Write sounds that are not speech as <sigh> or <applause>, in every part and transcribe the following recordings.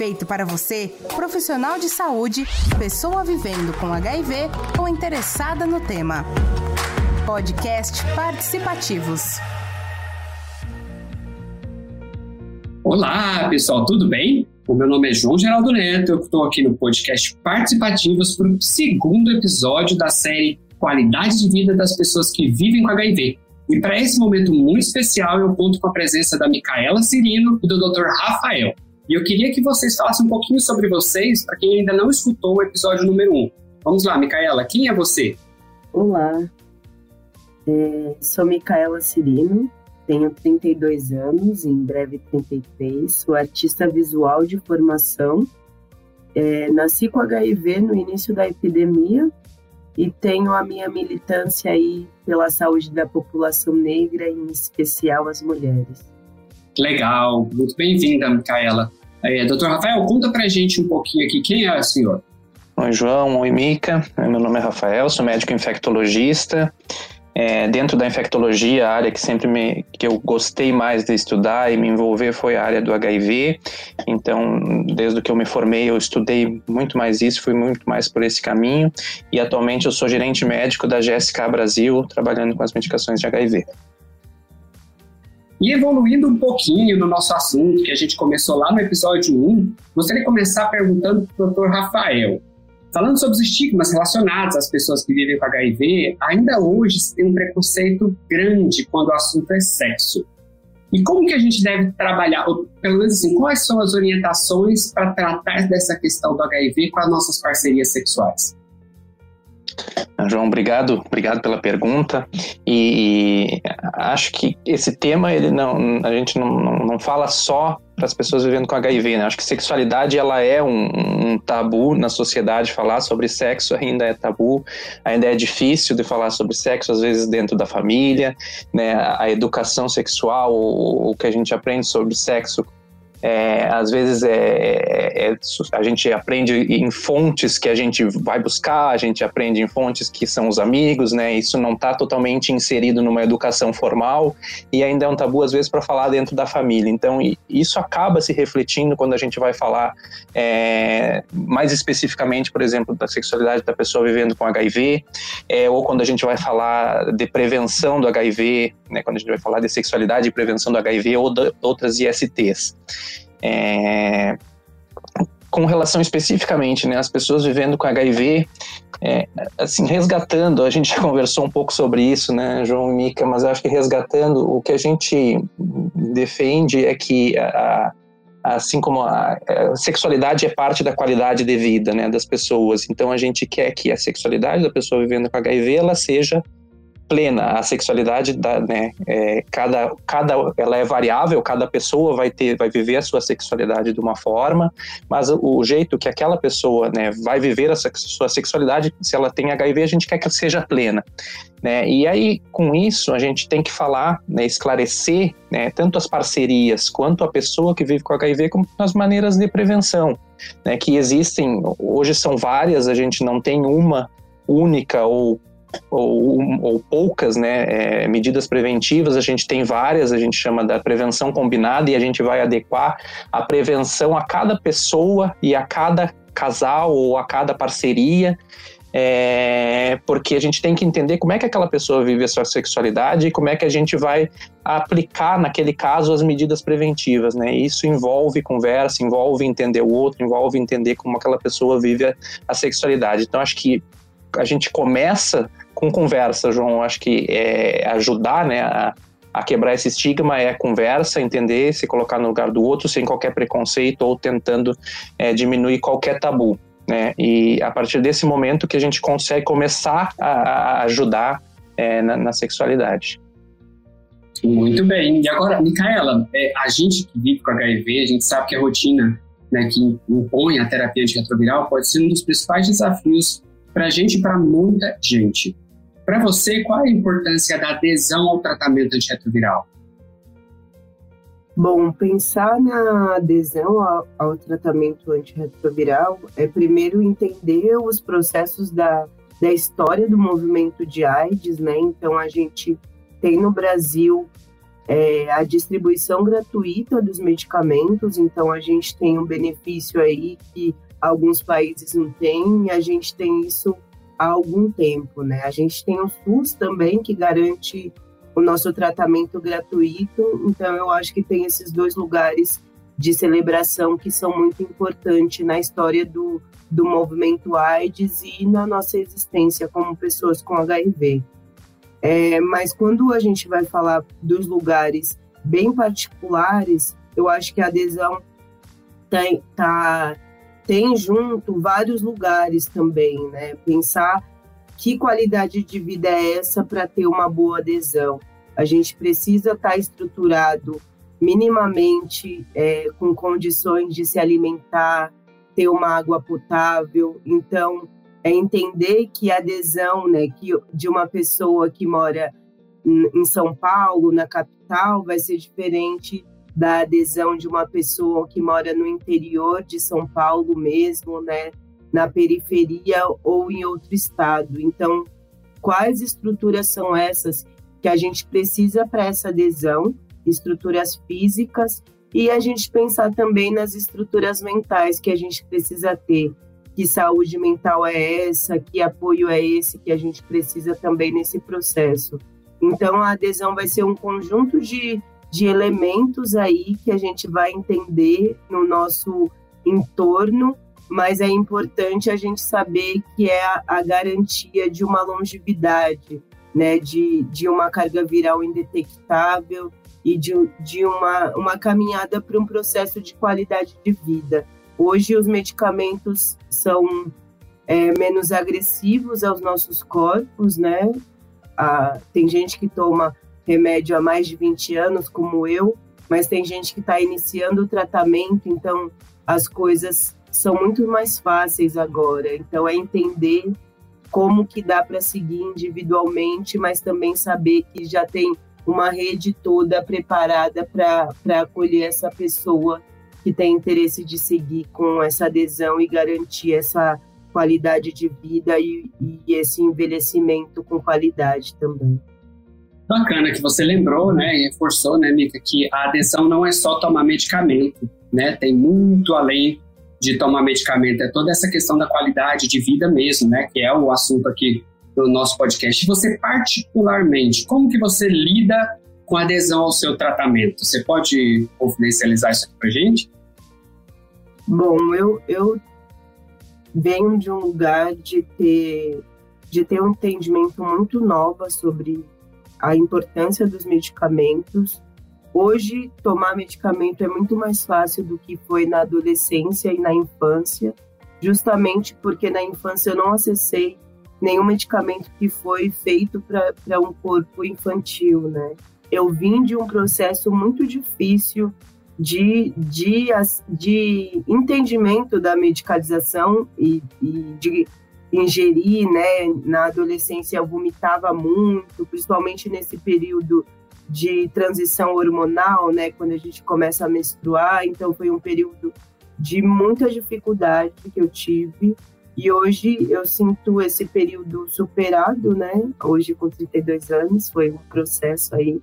feito para você, profissional de saúde, pessoa vivendo com HIV ou interessada no tema. Podcast Participativos. Olá, pessoal, tudo bem? O meu nome é João Geraldo Neto, eu estou aqui no podcast Participativos para o segundo episódio da série Qualidade de Vida das Pessoas que Vivem com HIV. E para esse momento muito especial, eu conto com a presença da Micaela Cirino e do Dr. Rafael. E eu queria que vocês falassem um pouquinho sobre vocês, para quem ainda não escutou o episódio número 1. Um. Vamos lá, Micaela, quem é você? Olá, é, sou Micaela Cirino, tenho 32 anos, em breve 33, sou artista visual de formação. É, nasci com HIV no início da epidemia e tenho a minha militância aí pela saúde da população negra, em especial as mulheres. Legal, muito bem-vinda, Micaela. É, doutor Rafael, conta pra gente um pouquinho aqui, quem é o senhor? Oi, João, oi, Mica. Meu nome é Rafael, sou médico infectologista. É, dentro da infectologia, a área que sempre me, que eu gostei mais de estudar e me envolver foi a área do HIV. Então, desde que eu me formei, eu estudei muito mais isso, fui muito mais por esse caminho. E atualmente eu sou gerente médico da GSK Brasil, trabalhando com as medicações de HIV. E evoluindo um pouquinho no nosso assunto, que a gente começou lá no episódio 1, gostaria de começar perguntando para o Dr. Rafael. Falando sobre os estigmas relacionados às pessoas que vivem com HIV, ainda hoje se tem um preconceito grande quando o assunto é sexo. E como que a gente deve trabalhar, ou pelo menos assim, quais são as orientações para tratar dessa questão do HIV com as nossas parcerias sexuais? João, obrigado, obrigado pela pergunta. E, e, acho que esse tema ele não, a gente não, não, não fala só para as pessoas vivendo com HIV, né? Acho que sexualidade ela é um, um, tabu na sociedade. Falar sobre sexo ainda é tabu, ainda é difícil de falar sobre sexo às vezes dentro da família, né? A educação sexual, o, o que a gente aprende sobre sexo é, às vezes é, é, é, a gente aprende em fontes que a gente vai buscar, a gente aprende em fontes que são os amigos, né? Isso não está totalmente inserido numa educação formal e ainda é um tabu às vezes para falar dentro da família. Então isso acaba se refletindo quando a gente vai falar é, mais especificamente, por exemplo, da sexualidade da pessoa vivendo com HIV, é, ou quando a gente vai falar de prevenção do HIV, né? Quando a gente vai falar de sexualidade e prevenção do HIV ou de outras ISTs. É, com relação especificamente, né, as pessoas vivendo com HIV, é, assim, resgatando, a gente já <laughs> conversou um pouco sobre isso, né, João e Mica, mas acho que resgatando, o que a gente defende é que a, assim como a, a, sexualidade é parte da qualidade de vida, né, das pessoas, então a gente quer que a sexualidade da pessoa vivendo com HIV, ela seja plena. A sexualidade, da, né, é, cada, cada, ela é variável, cada pessoa vai ter, vai viver a sua sexualidade de uma forma, mas o, o jeito que aquela pessoa, né, vai viver a sua sexualidade, se ela tem HIV, a gente quer que ela seja plena. Né? E aí, com isso, a gente tem que falar, né, esclarecer né, tanto as parcerias quanto a pessoa que vive com HIV, como as maneiras de prevenção, né, que existem, hoje são várias, a gente não tem uma única ou ou, ou poucas né, é, medidas preventivas, a gente tem várias, a gente chama da prevenção combinada e a gente vai adequar a prevenção a cada pessoa e a cada casal ou a cada parceria, é, porque a gente tem que entender como é que aquela pessoa vive a sua sexualidade e como é que a gente vai aplicar naquele caso as medidas preventivas, né? Isso envolve conversa, envolve entender o outro, envolve entender como aquela pessoa vive a, a sexualidade. Então acho que a gente começa com conversa, João. Acho que é ajudar né, a, a quebrar esse estigma é conversa, entender, se colocar no lugar do outro sem qualquer preconceito ou tentando é, diminuir qualquer tabu. Né? E a partir desse momento que a gente consegue começar a, a ajudar é, na, na, sexualidade. Muito bem. E agora, Micaela, é, a gente que vive com HIV, a gente sabe que a rotina né, que impõe a terapia antirretroviral pode ser um dos principais desafios para a gente e para muita gente. Para você, qual é a importância da adesão ao tratamento antirretroviral? Bom, pensar na adesão ao, ao, tratamento antirretroviral é primeiro entender os processos da, da história do movimento de AIDS, né? Então, a gente tem no Brasil é, a distribuição gratuita dos medicamentos, então a gente tem um benefício aí que alguns países não têm, e a gente tem isso há algum tempo, né? A gente tem o SUS também, que garante o nosso tratamento gratuito, então eu acho que tem esses dois lugares de celebração que são muito importantes na história do, do movimento AIDS e na nossa existência como pessoas com HIV. É, mas quando a gente vai falar dos lugares bem particulares, eu acho que a adesão tem, tá, tem junto vários lugares também, né? Pensar que qualidade de vida é essa para ter uma boa adesão. A gente precisa estar tá estruturado minimamente é, com condições de se alimentar, ter uma água potável. Então, é entender que a adesão né, que, de uma pessoa que mora em São Paulo, na capital, vai ser diferente da adesão de uma pessoa que mora no interior de São Paulo mesmo, né, na periferia ou em outro estado. Então, quais estruturas são essas que a gente precisa para essa adesão? Estruturas físicas e a gente pensar também nas estruturas mentais que a gente precisa ter que saúde mental é essa, que apoio é esse que a gente precisa também nesse processo. Então, a adesão vai ser um conjunto de, de elementos aí que a gente vai entender no nosso entorno, mas é importante a gente saber que é a, a garantia de uma longevidade, né, de, de uma carga viral indetectável e de, de uma, uma caminhada para um processo de qualidade de vida. Hoje os medicamentos são é, menos agressivos aos nossos corpos, né? Ah, tem gente que toma remédio há mais de 20 anos, como eu, mas tem gente que está iniciando o tratamento, então as coisas são muito mais fáceis agora. Então é entender como que dá para seguir individualmente, mas também saber que já tem uma rede toda preparada para acolher essa pessoa que tem interesse de seguir com essa adesão e garantir essa qualidade de vida e, e esse envelhecimento com qualidade também. Bacana que você lembrou, né, e reforçou, né, Mica, que a adesão não é só tomar medicamento, né, tem muito além de tomar medicamento, é toda essa questão da qualidade de vida mesmo, né, que é o assunto aqui do nosso podcast. E você particularmente, como que você lida com adesão ao seu tratamento. Você pode confidencializar isso aqui para gente? Bom, eu, eu venho de um lugar de ter, de ter um entendimento muito novo sobre a importância dos medicamentos. Hoje, tomar medicamento é muito mais fácil do que foi na adolescência e na infância, justamente porque na infância eu não acessei nenhum medicamento que foi feito para um corpo infantil, né? eu vim de um processo muito difícil de, de, de entendimento da medicalização e, e de ingerir, né? Na adolescência eu vomitava muito, principalmente nesse período de transição hormonal, né? Quando a gente começa a menstruar, então foi um período de muita dificuldade que eu tive. E hoje eu sinto esse período superado, né? Hoje com 32 anos, foi um processo aí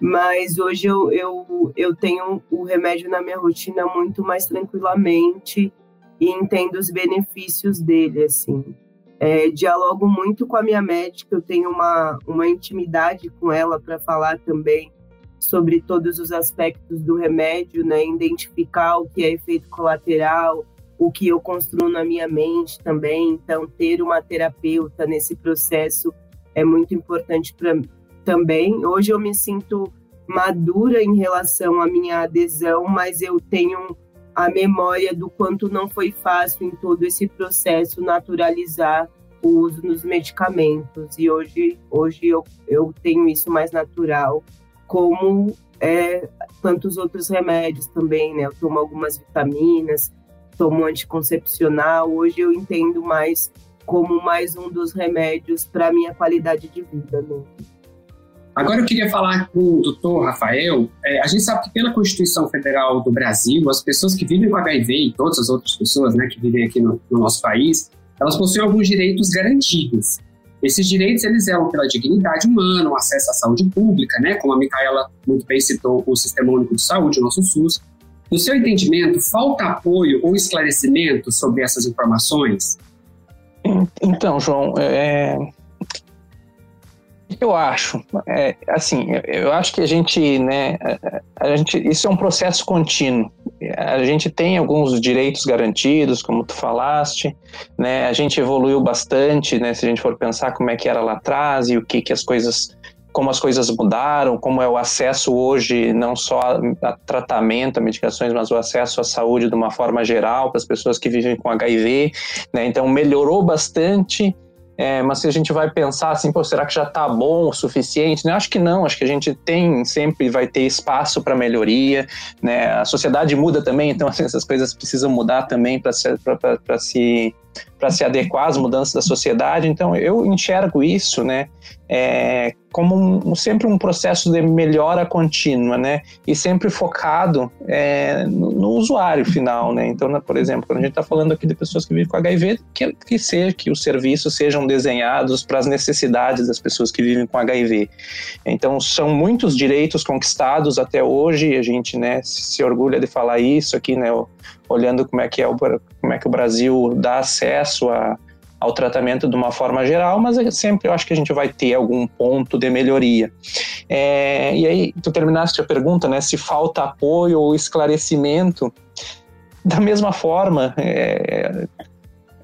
mas hoje eu, eu, eu tenho o remédio na minha rotina muito mais tranquilamente e entendo os benefícios dele, assim. É, dialogo muito com a minha médica, eu tenho uma, uma intimidade com ela para falar também sobre todos os aspectos do remédio, né? Identificar o que é efeito colateral, o que eu construo na minha mente também. Então, ter uma terapeuta nesse processo é muito importante para também. Hoje eu me sinto madura em relação à minha adesão, mas eu tenho a memória do quanto não foi fácil em todo esse processo naturalizar o uso dos medicamentos. E hoje, hoje eu, eu tenho isso mais natural, como é, tantos outros remédios também, né? Eu tomo algumas vitaminas, tomo anticoncepcional. Hoje eu entendo mais como mais um dos remédios para minha qualidade de vida. Né? Agora eu queria falar com o doutor Rafael. É, a gente sabe que pela Constituição Federal do Brasil, as pessoas que vivem com HIV e todas as outras pessoas né, que vivem aqui no, no nosso país, elas possuem alguns direitos garantidos. Esses direitos, eles eram pela dignidade humana, o acesso à saúde pública, né? Como a Micaela muito bem citou, o Sistema Único de Saúde, o nosso SUS. No seu entendimento, falta apoio ou esclarecimento sobre essas informações? Então, João, é, eu acho, é, assim, eu acho que a gente, né, a gente, isso é um processo contínuo. A gente tem alguns direitos garantidos, como tu falaste, né, a gente evoluiu bastante, né, se a gente for pensar como é que era lá atrás e o que que as coisas, como as coisas mudaram, como é o acesso hoje, não só a, tratamento, a medicações, mas o acesso à saúde de uma forma geral para as pessoas que vivem com HIV, né, então melhorou bastante, é, mas se a gente vai pensar assim, pô, será que já está bom o suficiente? Né? Acho que não, acho que a gente tem, sempre vai ter espaço para melhoria, né? A sociedade muda também, então <laughs> assim, essas coisas precisam mudar também para se, se se adequar às mudanças da sociedade. Então, eu enxergo isso, né, é, como um, sempre um processo de melhora contínua, né, e sempre focado é, no, no, usuário final, né. Então, né, por exemplo, quando a gente está falando aqui de pessoas que vivem com HIV, que, que seja que os serviços sejam desenhados para as necessidades das pessoas que vivem com HIV. Então, são muitos direitos conquistados até hoje. A gente, né, se orgulha de falar isso aqui, né, olhando como é que é o, como é que o Brasil dá acesso a, ao tratamento de uma forma geral, mas é sempre eu acho que a gente vai ter algum ponto de melhoria. É, e aí, tu terminaste a pergunta, né? Se falta apoio ou esclarecimento, da mesma forma, é,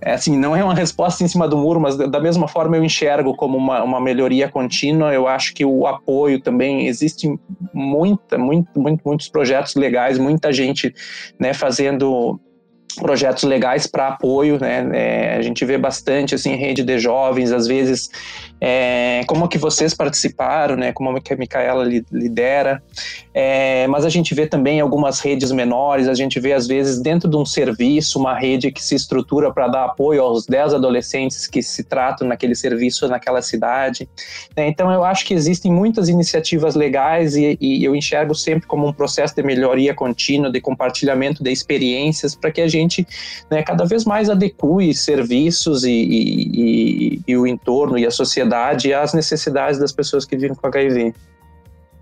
é assim, não é uma resposta em cima do muro, mas da mesma forma eu enxergo como uma, uma melhoria contínua. Eu acho que o apoio também existe muita, muito, muito, muitos projetos legais, muita gente né, fazendo projetos legais para apoio, né? É, a gente vê bastante assim rede de jovens, às vezes é, como que vocês participaram, né? Como que a Micaela lidera, é, mas a gente vê também algumas redes menores, a gente vê às vezes dentro de um serviço uma rede que se estrutura para dar apoio aos 10 adolescentes que se tratam naquele serviço naquela cidade. Né? Então eu acho que existem muitas iniciativas legais e, e eu enxergo sempre como um processo de melhoria contínua, de compartilhamento de experiências para que a gente gente né, cada vez mais adeque serviços e, e, e, o entorno e a sociedade às necessidades das pessoas que vivem com HIV.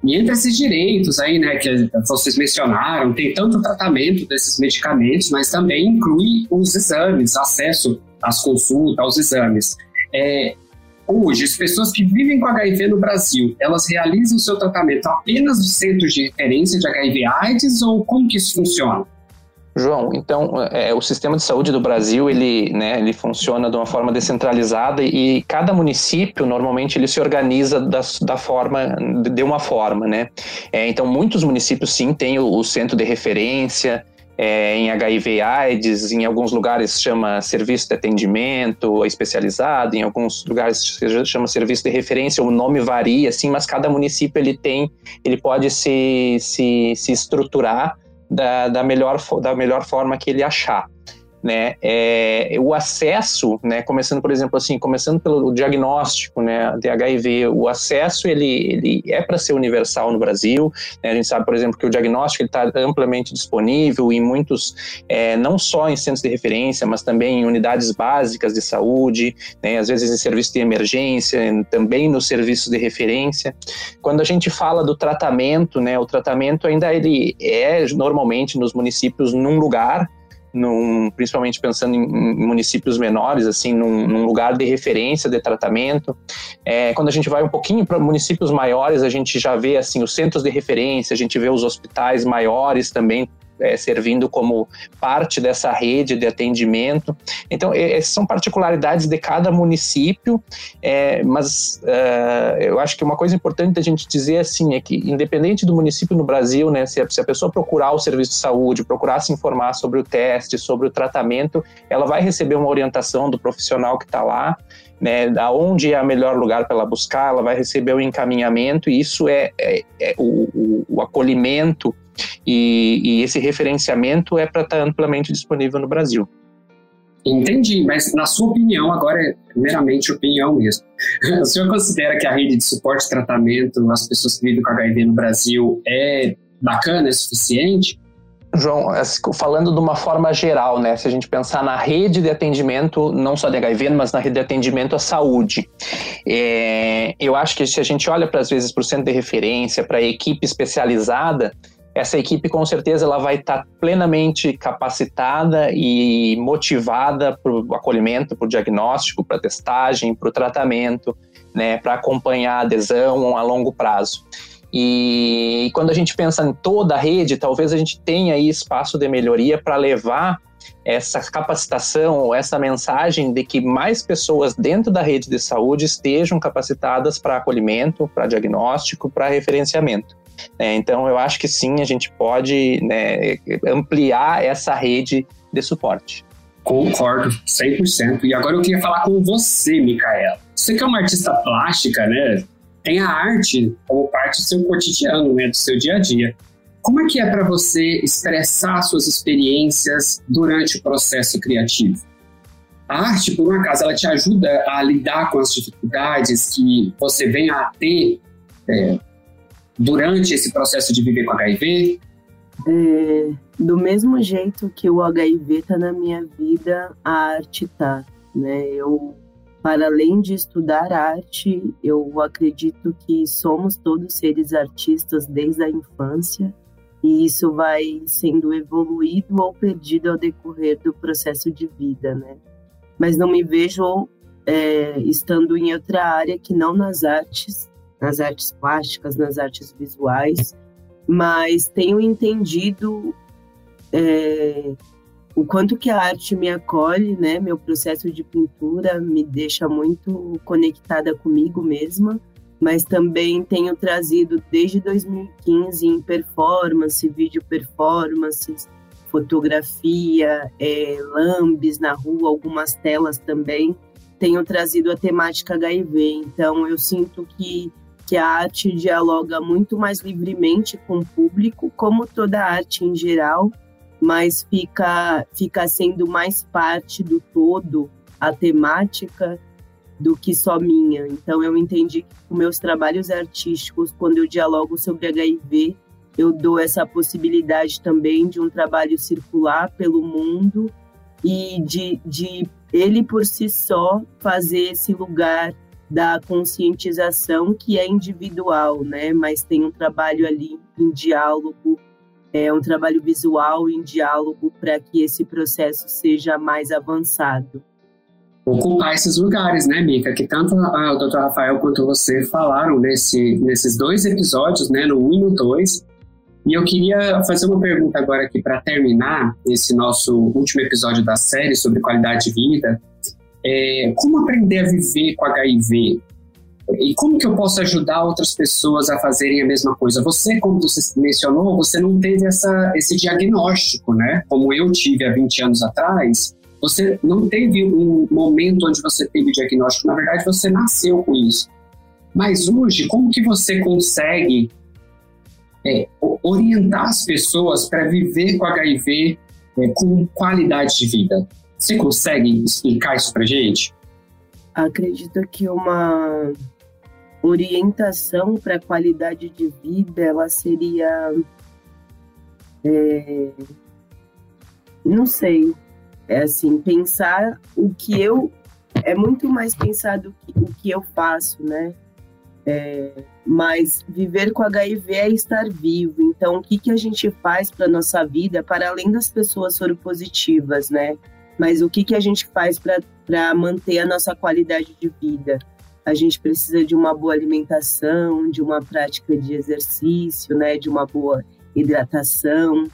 E entre esses direitos aí, né, que vocês mencionaram, tem tanto o tratamento desses medicamentos, mas também inclui os exames, acesso às consultas, aos exames. É, hoje, as pessoas que vivem com HIV no Brasil, elas realizam o seu tratamento apenas nos centros de referência de HIV/AIDS ou como que isso funciona? João, então é, o sistema de saúde do Brasil ele, né, ele funciona de uma forma descentralizada e cada município normalmente ele se organiza da, da forma de uma forma, né? É, então muitos municípios sim têm o, o centro de referência é, em HIV/AIDS, em alguns lugares chama serviço de atendimento especializado, em alguns lugares chama serviço de referência. O nome varia, assim, mas cada município ele tem, ele pode se, se, se estruturar da, da, melhor, da melhor forma que ele achar né? É, o acesso, né? Começando, por exemplo, assim, começando pelo diagnóstico, né? De HIV, o acesso ele, ele é para ser universal no Brasil. Né? A gente sabe, por exemplo, que o diagnóstico está amplamente disponível em muitos, é, não só em centros de referência, mas também em unidades básicas de saúde, né? Às vezes em serviços de emergência, também nos serviços de referência. Quando a gente fala do tratamento, né? O tratamento ainda ele é normalmente nos municípios num lugar num, principalmente pensando em, municípios menores, assim, num, num, lugar de referência de tratamento. É, quando a gente vai um pouquinho para municípios maiores, a gente já vê assim os centros de referência, a gente vê os hospitais maiores também é, servindo como parte dessa rede de atendimento. Então, essas são particularidades de cada município, é, mas uh, eu acho que uma coisa importante a gente dizer assim é que, independente do município no Brasil, né, se a, se a pessoa procurar o serviço de saúde, procurar se informar sobre o teste, sobre o tratamento, ela vai receber uma orientação do profissional que está lá né, da onde é o melhor lugar para ela buscar, ela vai receber o encaminhamento e isso é, é, é o, o, acolhimento e, e, esse referenciamento é para estar tá amplamente disponível no Brasil. Entendi, mas na sua opinião, agora é meramente opinião mesmo, <laughs> o senhor considera que a rede de suporte e tratamento às pessoas que vivem com HIV no Brasil é bacana, é suficiente? João, falando de uma forma geral, né? Se a gente pensar na rede de atendimento, não só de HIV, mas na rede de atendimento à saúde, é, eu acho que se a gente olha para às vezes para o centro de referência, para a equipe especializada, essa equipe com certeza ela vai estar plenamente capacitada e motivada para o acolhimento, para o diagnóstico, para a testagem, para o tratamento, né, para acompanhar a adesão a longo prazo. E quando a gente pensa em toda a rede, talvez a gente tenha aí espaço de melhoria para levar essa capacitação, essa mensagem de que mais pessoas dentro da rede de saúde estejam capacitadas para acolhimento, para diagnóstico, para referenciamento. É, então, eu acho que sim, a gente pode né, ampliar essa rede de suporte. Concordo, 100%. E agora eu queria falar com você, Micaela. Você que é uma artista plástica, né? tem a arte como parte do seu cotidiano, né, do seu dia a dia. Como é que é para você expressar suas experiências durante o processo criativo? A arte, por um acaso, ela te ajuda a lidar com as dificuldades que você vem a ter é, durante esse processo de viver com HIV? É, do mesmo jeito que o HIV está na minha vida, a arte está. Né? Eu para além de estudar arte, eu acredito que somos todos seres artistas desde a infância e isso vai sendo evoluído ou perdido ao decorrer do processo de vida, né? Mas não me vejo é, estando em outra área que não nas artes, nas artes plásticas, nas artes visuais, mas tenho entendido é, o quanto que a arte me acolhe, né? Meu processo de pintura me deixa muito conectada comigo mesma, mas também tenho trazido desde 2015 em performance, vídeo performances, fotografia, é, lambes na rua, algumas telas também. Tenho trazido a temática HIV, então eu sinto que que a arte dialoga muito mais livremente com o público, como toda arte em geral, mas fica, fica sendo mais parte do todo a temática do que só minha. Então eu entendi que com meus trabalhos artísticos, quando eu dialogo sobre HIV, eu dou essa possibilidade também de um trabalho circular pelo mundo e de, de ele por si só fazer esse lugar da conscientização que é individual, né? Mas tem um trabalho ali em diálogo é um trabalho visual em diálogo para que esse processo seja mais avançado. Ocupar esses lugares, né, Mica? Que tanto o Dr. Rafael quanto você falaram nesse, nesses dois episódios, né, no 1 e no 2. E eu queria fazer uma pergunta agora aqui para terminar esse nosso último episódio da série sobre qualidade de vida. É, como aprender a viver com HIV? E como que eu posso ajudar outras pessoas a fazerem a mesma coisa? Você, como você mencionou, você não teve essa, esse diagnóstico, né? Como eu tive há 20 anos atrás, você não teve um momento onde você teve diagnóstico. Na verdade, você nasceu com isso. Mas hoje, como que você consegue é, orientar as pessoas para viver com HIV é, com qualidade de vida? Você consegue explicar isso para gente? Acredito que uma orientação para a qualidade de vida, ela seria. É, não sei. É assim, pensar o que eu. É muito mais pensar do que, o que eu faço, né? É, mas viver com HIV é estar vivo. Então, o que, que a gente faz para nossa vida, para além das pessoas soropositivas, né? Mas o que, que a gente faz para manter a nossa qualidade de vida? a gente precisa de uma boa alimentação, de uma prática de exercício, né, de uma boa hidratação.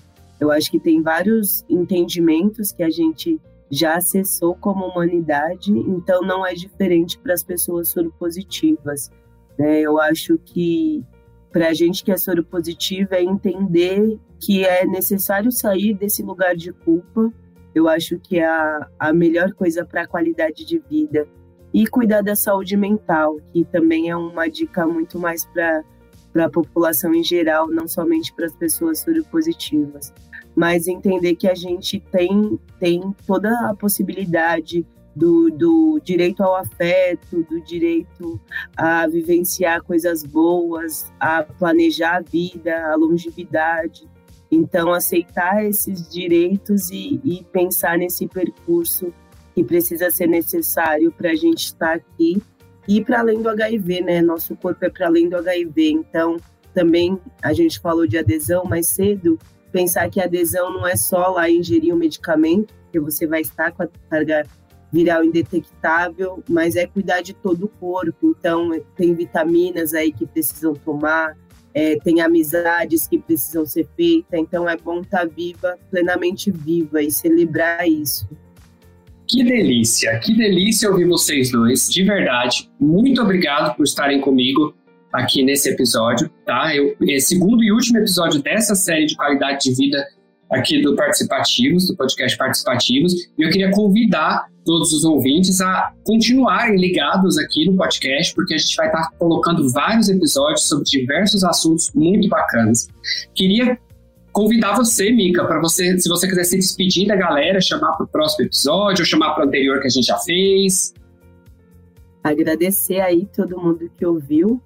Eu acho que tem vários entendimentos que a gente já acessou como humanidade, então não é diferente para as pessoas soropositivas. Né? Eu acho que para a gente que é soropositiva é entender que é necessário sair desse lugar de culpa. Eu acho que é a, a melhor coisa para a qualidade de vida e cuidar da saúde mental, que também é uma dica muito mais para a população em geral, não somente para as pessoas soropositivas. Mas entender que a gente tem, tem toda a possibilidade do, do direito ao afeto, do direito a vivenciar coisas boas, a planejar a vida, a longevidade. Então, aceitar esses direitos e, e pensar nesse percurso que precisa ser necessário para a gente estar aqui e para além do HIV, né? Nosso corpo é para além do HIV. Então, também a gente falou de adesão mais cedo, pensar que adesão não é só lá ingerir um medicamento, que você vai estar com a carga viral indetectável, mas é cuidar de todo o corpo. Então, tem vitaminas aí que precisam tomar, é, tem amizades que precisam ser feitas, então é bom estar tá viva, plenamente viva e celebrar isso. Que delícia, que delícia ouvir vocês dois, de verdade. Muito obrigado por estarem comigo aqui nesse episódio, tá? Eu, é segundo e último episódio dessa série de qualidade de vida aqui do Participativos, do podcast Participativos, e eu queria convidar todos os ouvintes a continuarem ligados aqui no podcast, porque a gente vai estar colocando vários episódios sobre diversos assuntos muito bacanas. Queria convidar você, Mica, para você, se você quiser se despedir da galera, chamar para o próximo episódio ou chamar para o anterior que a gente já fez. Agradecer aí todo mundo que ouviu.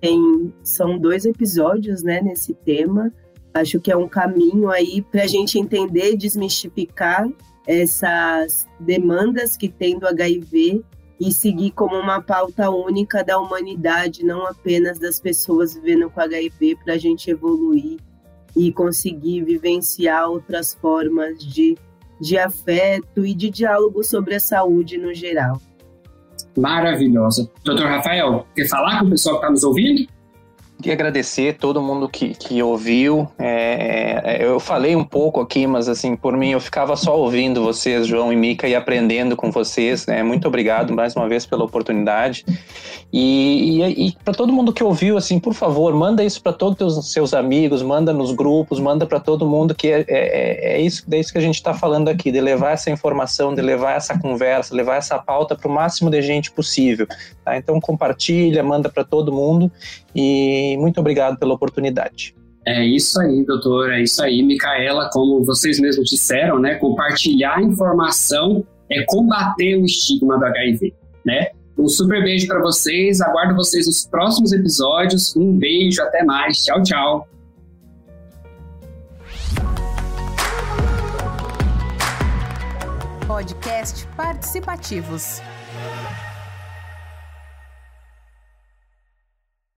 Tem, são dois episódios, né, nesse tema. Acho que é um caminho aí para a gente entender, desmistificar essas demandas que tem do HIV e seguir como uma pauta única da humanidade, não apenas das pessoas vivendo com HIV, para a gente evoluir e conseguir vivenciar outras formas de, de afeto e de diálogo sobre a saúde no geral. Maravilhosa. Doutor Rafael, quer falar com o pessoal que está nos ouvindo? Queria agradecer todo mundo que, que ouviu. É, é, eu falei um pouco aqui, mas assim, por mim, eu ficava só ouvindo vocês, João e Mica, e aprendendo com vocês. Né? Muito obrigado mais uma vez pela oportunidade. E, e, e para todo mundo que ouviu, assim, por favor, manda isso para todos os seus amigos, manda nos grupos, manda para todo mundo que é, é, é, é isso, é isso que a gente está falando aqui, de levar essa informação, de levar essa conversa, levar essa pauta para o máximo de gente possível. Tá? Então compartilha, manda para todo mundo e muito obrigado pela oportunidade. É isso aí, doutor, é isso aí. Micaela, como vocês mesmos disseram, né, compartilhar informação é combater o estigma do HIV, né? Um super beijo para vocês, aguardo vocês nos próximos episódios. Um beijo, até mais. Tchau, tchau. Podcast Participativos.